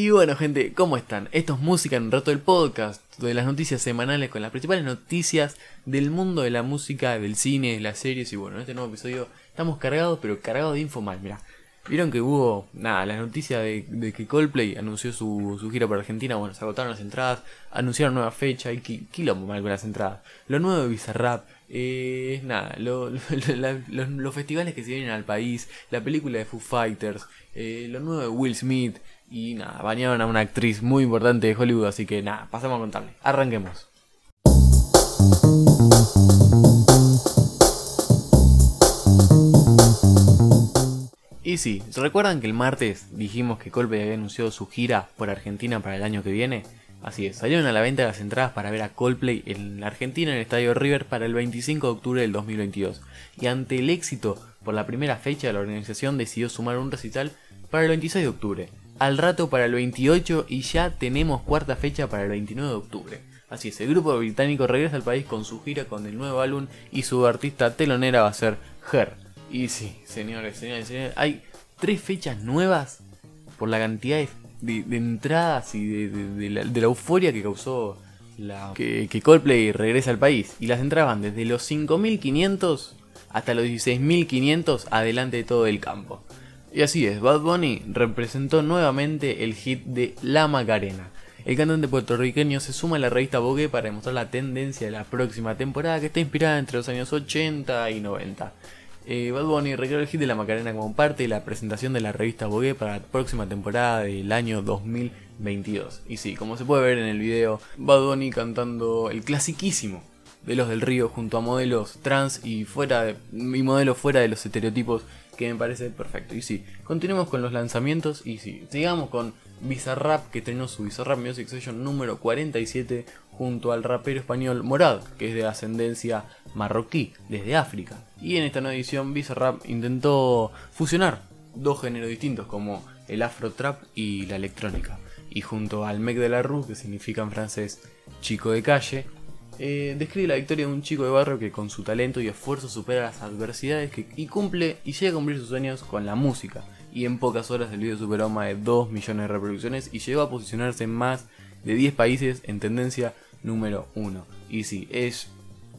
Y bueno, gente, ¿cómo están? Esto es Música en un rato del podcast, de las noticias semanales con las principales noticias del mundo de la música, del cine, de las series. Y bueno, en este nuevo episodio estamos cargados, pero cargados de info mal. Mira, vieron que hubo, nada, la noticia de, que Coldplay anunció su, gira por Argentina. Bueno, se agotaron las entradas, anunciaron nueva fecha y quilombo mal con las entradas. Lo nuevo de Bizarrap. Eh, nada, los, festivales que se vienen al país, la película de Foo Fighters, eh, lo nuevo de Will Smith, y nada, bañaron a una actriz muy importante de Hollywood, así que nada, pasamos a contarle. Arranquemos. Y sí, ¿se recuerdan que el martes dijimos que Coldplay había anunciado su gira por Argentina para el año que viene? Así es, salieron a la venta las entradas para ver a Coldplay en Argentina en el Estadio River para el 25 de octubre del 2022. Y ante el éxito por la primera fecha, la organización decidió sumar un recital para el 26 de octubre, al rato para el 28 y ya tenemos cuarta fecha para el 29 de octubre. Así es, el grupo británico regresa al país con su gira con el nuevo álbum y su artista telonera va a ser Her. Y sí, señores, señores, señores, hay tres fechas nuevas por la cantidad de, entradas y de, la, euforia que causó la, que, Coldplay regresa al país. Y las entradas van desde los 5.500 hasta los 16.500 adelante de todo el campo. Y así es, Bad Bunny representó nuevamente el hit de La Macarena. El cantante puertorriqueño se suma a la revista Vogue para demostrar la tendencia de la próxima temporada que está inspirada entre los años 80 y 90. Eh, Bad Bunny recreó el hit de La Macarena como parte de la presentación de la revista Vogue para la próxima temporada del año 2022. Y sí, como se puede ver en el video, Bad Bunny cantando el clasiquísimo de los del río junto a modelos trans y fuera y modelos fuera de los estereotipos que me parece perfecto. Y sí, continuemos con los lanzamientos y sí, sigamos con Bizarrap que tenemos su Bizarrap Music Session número 47 junto al rapero español Morad, que es de ascendencia marroquí, desde África. Y en esta nueva edición Bizarrap intentó fusionar dos géneros distintos como el afro trap y la electrónica. Y junto al Mec de la Rue, que significa en francés chico de calle, eh, describe la victoria de un chico de barrio que con su talento y esfuerzo supera las adversidades y cumple y llega a cumplir sus sueños con la música. Y en pocas horas el video superó más de 2 millones de reproducciones y llegó a posicionarse en más de 10 países en tendencia número 1. Y sí, es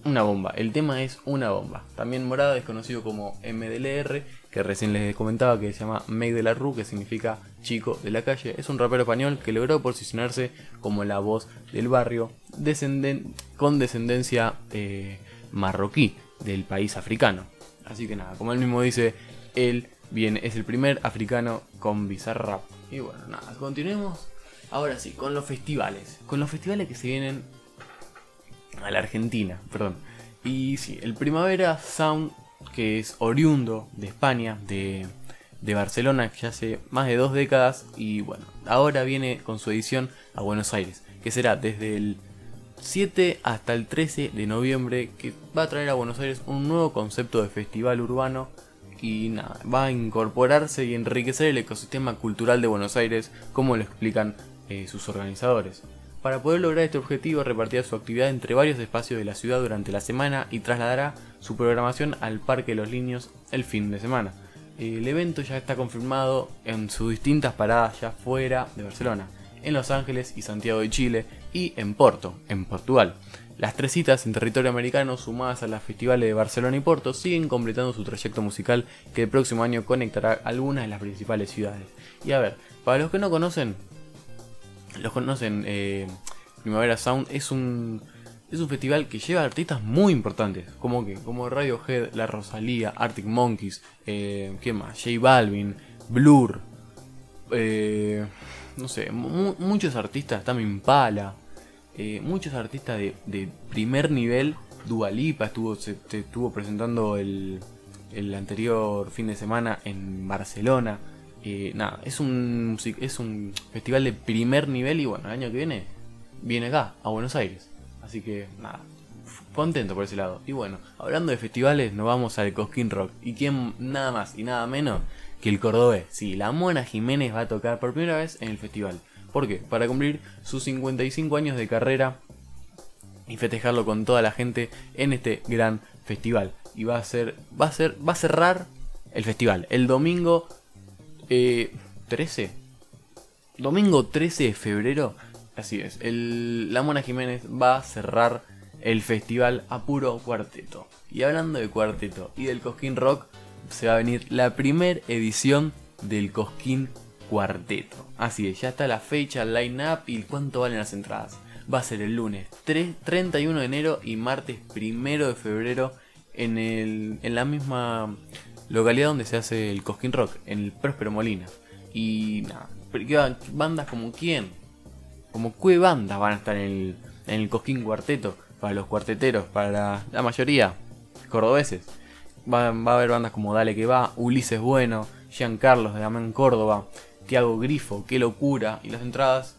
una bomba. El tema es una bomba. También Morada es conocido como MDLR, que recién les comentaba que se llama Meg de la Rue, que significa chico de la calle. Es un rapero español que logró posicionarse como la voz del barrio con descendencia eh, marroquí del país africano. Así que nada, como él mismo dice, él viene, es el primer africano con Bizarrap. Y bueno, nada, continuemos ahora sí, con los festivales. Con los festivales que se vienen a la Argentina, perdón. Y sí, el Primavera Sound, que es oriundo de España, de, de Barcelona, que hace más de dos décadas, y bueno, ahora viene con su edición a Buenos Aires, que será desde el 7 hasta el 13 de noviembre, que va a traer a Buenos Aires un nuevo concepto de festival urbano y nada, va a incorporarse y enriquecer el ecosistema cultural de Buenos Aires, como lo explican eh, sus organizadores. Para poder lograr este objetivo repartirá su actividad entre varios espacios de la ciudad durante la semana y trasladará su programación al Parque de los Niños el fin de semana. El evento ya está confirmado en sus distintas paradas ya fuera de Barcelona, en Los Ángeles y Santiago de Chile y en Porto, en Portugal. Las tres citas en territorio americano, sumadas a las festivales de Barcelona y Porto, siguen completando su trayecto musical que el próximo año conectará algunas de las principales ciudades. Y a ver, para los que no conocen, los conocen, eh, Primavera Sound es un, es un festival que lleva artistas muy importantes, como que como Radiohead, La Rosalía, Arctic Monkeys, eh, ¿qué más? J Balvin, Blur, eh, no sé, muchos artistas, también Impala, eh, muchos artistas de, primer nivel. Dualipa estuvo, se, estuvo presentando el, el anterior fin de semana en Barcelona. Eh, nada, es un, es un festival de primer nivel y bueno, el año que viene viene acá, a Buenos Aires. Así que nada, contento por ese lado. Y bueno, hablando de festivales, nos vamos al Cosquín Rock. ¿Y quién nada más y nada menos que el cordobés? Sí, la Mona Jiménez va a tocar por primera vez en el festival. ¿Por qué? Para cumplir sus 55 años de carrera y festejarlo con toda la gente en este gran festival. Y va a ser, va a ser, va a cerrar el festival el domingo 13. Eh, domingo 13 de febrero, así es, la Mona Jiménez va a cerrar el festival a puro cuarteto. Y hablando de cuarteto y del Cosquín Rock, se va a venir la primera edición del Cosquín Cuarteto. Así es, ya está la fecha, el line-up y cuánto valen las entradas. Va a ser el lunes 31 de enero y martes 1 de febrero en, el, en la misma localidad donde se hace el Cosquín Rock, en el Próspero Molina. Y nada, bandas como quién, como qué bandas van a estar en el, en el Cosquín Cuarteto, para los cuarteteros, para la, mayoría, cordobeses. Va, a haber bandas como Dale que va, Ulises Bueno, Carlos de Amén Córdoba, Tiago Grifo, Qué Locura, y las entradas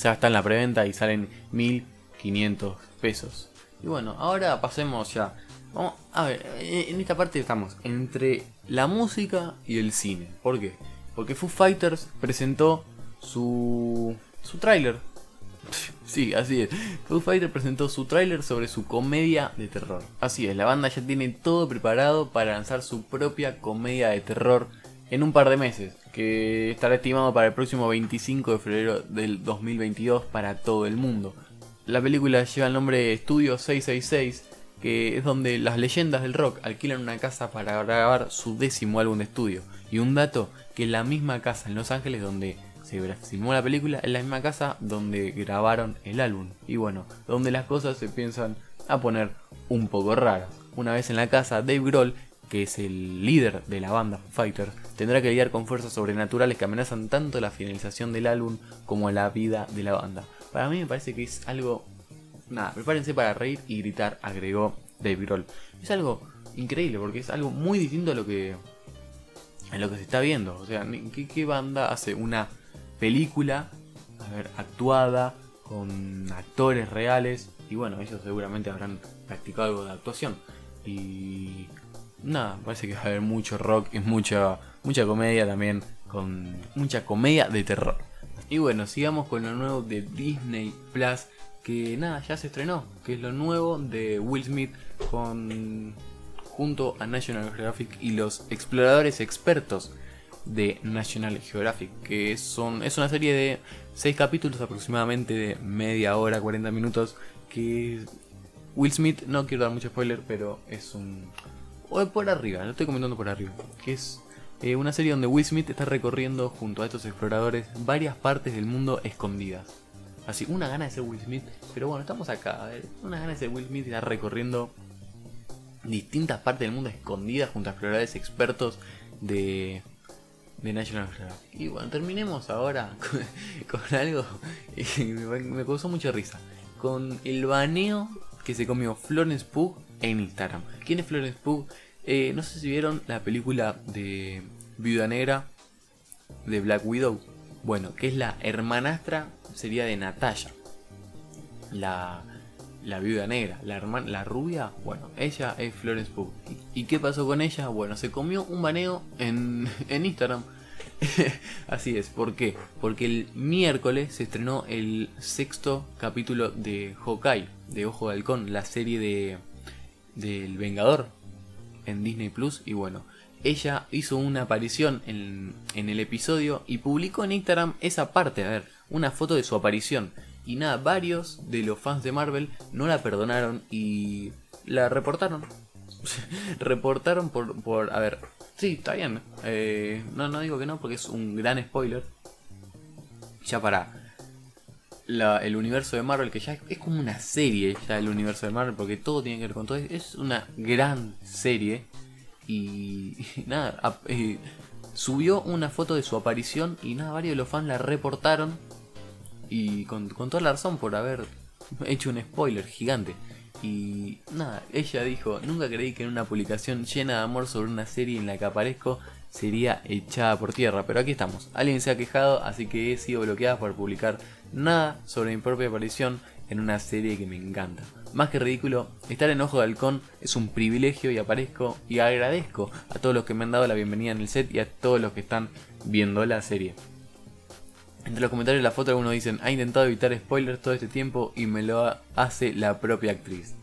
ya están en la preventa y salen 1500 pesos. Y bueno, ahora pasemos ya. Vamos a ver, en esta parte estamos entre la música y el cine. ¿Por qué? Porque Foo Fighters presentó su, su tráiler. Sí, así es. Foo Fighters presentó su tráiler sobre su comedia de terror. Así es, la banda ya tiene todo preparado para lanzar su propia comedia de terror en un par de meses, que estará estimado para el próximo 25 de febrero del 2022 para todo el mundo. La película lleva el nombre de Studio 666, que es donde las leyendas del rock alquilan una casa para grabar su décimo álbum de estudio. Y un dato, que la misma casa en Los Ángeles donde se filmó la película, es la misma casa donde grabaron el álbum. Y bueno, donde las cosas se piensan a poner un poco raras. Una vez en la casa, Dave Grohl, que es el líder de la banda Fighter, tendrá que lidiar con fuerzas sobrenaturales que amenazan tanto la finalización del álbum como la vida de la banda. Para mí me parece que es algo... Nada, prepárense para reír y gritar, agregó Dave Grohl. Es algo increíble porque es algo muy distinto a lo que en lo que se está viendo. O sea, ¿qué, banda hace una película, a ver, actuada, con actores reales? Y bueno, ellos seguramente habrán practicado algo de actuación. Y nada, parece que va a haber mucho rock y mucha, mucha comedia también, con mucha comedia de terror. Y bueno, sigamos con lo nuevo de Disney Plus, que nada, ya se estrenó, que es lo nuevo de Will Smith con junto a National Geographic y los exploradores expertos de National Geographic, que son, es una serie de 6 capítulos aproximadamente de media hora, 40 minutos, que Will Smith, no quiero dar mucho spoiler, pero es un... O por arriba, lo estoy comentando por arriba, que es eh, una serie donde Will Smith está recorriendo junto a estos exploradores varias partes del mundo escondidas. Así, una gana de ser Will Smith, pero bueno, estamos acá, ver, una gana de ser Will Smith está recorriendo distintas partes del mundo escondidas junto a exploradores expertos de, de National Geographic. Y bueno, terminemos ahora con, algo que me, causó mucha risa. Con el baneo que se comió Florence Pugh en Instagram. ¿Quién es Florence Pugh? Eh, no sé si vieron la película de Viuda Negra de Black Widow. Bueno, que es la hermanastra, sería de Natasha. La, la viuda negra, la hermana, la rubia, bueno, ella es Florence Pugh. ¿Y qué pasó con ella? Bueno, se comió un baneo en, en Instagram. Así es, ¿por qué? Porque el miércoles se estrenó el sexto capítulo de Hawkeye, de Ojo de Halcón, la serie de del Vengador en Disney Plus. Y bueno, ella hizo una aparición en, en el episodio y publicó en Instagram esa parte, a ver, una foto de su aparición. Y nada, varios de los fans de Marvel no la perdonaron y la reportaron. reportaron por, por... A ver, sí, está bien. Eh, no, no digo que no porque es un gran spoiler. Ya para el universo de Marvel, que ya es, como una serie ya el universo de Marvel, porque todo tiene que ver con todo. Es una gran serie. Y, nada, subió una foto de su aparición y nada, varios de los fans la reportaron y con, toda la razón por haber hecho un spoiler gigante. Y nada, ella dijo, nunca creí que en una publicación llena de amor sobre una serie en la que aparezco sería echada por tierra. Pero aquí estamos. Alguien se ha quejado, así que he sido bloqueada por publicar nada sobre mi propia aparición en una serie que me encanta. Más que ridículo, estar en Ojo de Halcón es un privilegio y aparezco y agradezco a todos los que me han dado la bienvenida en el set y a todos los que están viendo la serie. Entre los comentarios de la foto algunos dicen, ha intentado evitar spoilers todo este tiempo y me lo hace la propia actriz.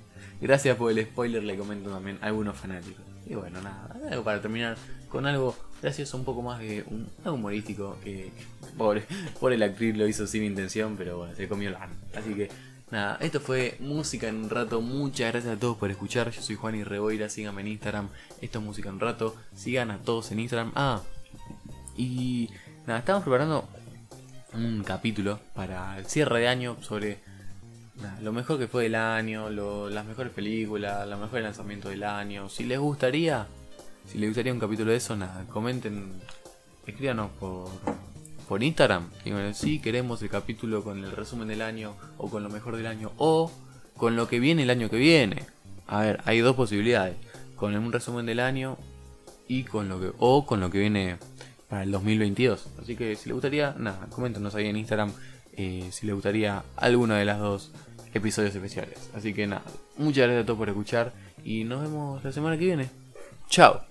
Gracias por el spoiler, le comento también a algunos fanáticos. Y bueno, nada, para terminar con algo gracioso, un poco más de un humorístico. Que pobre, por el actriz lo hizo sin intención, pero bueno, se comió la Así que nada, esto fue música en un rato. Muchas gracias a todos por escuchar. Yo soy Juan y Reboira, síganme en Instagram. Esto es música en rato. Sigan a todos en Instagram. Ah, y nada, estamos preparando un capítulo para el cierre de año sobre lo mejor que fue del año, las mejores películas, los mejores lanzamientos del año. Si les gustaría, si les gustaría un capítulo de eso, nada, comenten, escríbanos por, por Instagram. Digan, si queremos el capítulo con el resumen del año, o con lo mejor del año, o con lo que viene el año que viene. A ver, hay dos posibilidades. Con un resumen del año y con lo que. o con lo que viene para el 2022. Así que si les gustaría, nada, coméntenos ahí en Instagram eh, si les gustaría alguno de las dos episodios especiales. Así que nada, muchas gracias a todos por escuchar y nos vemos la semana que viene. Chao.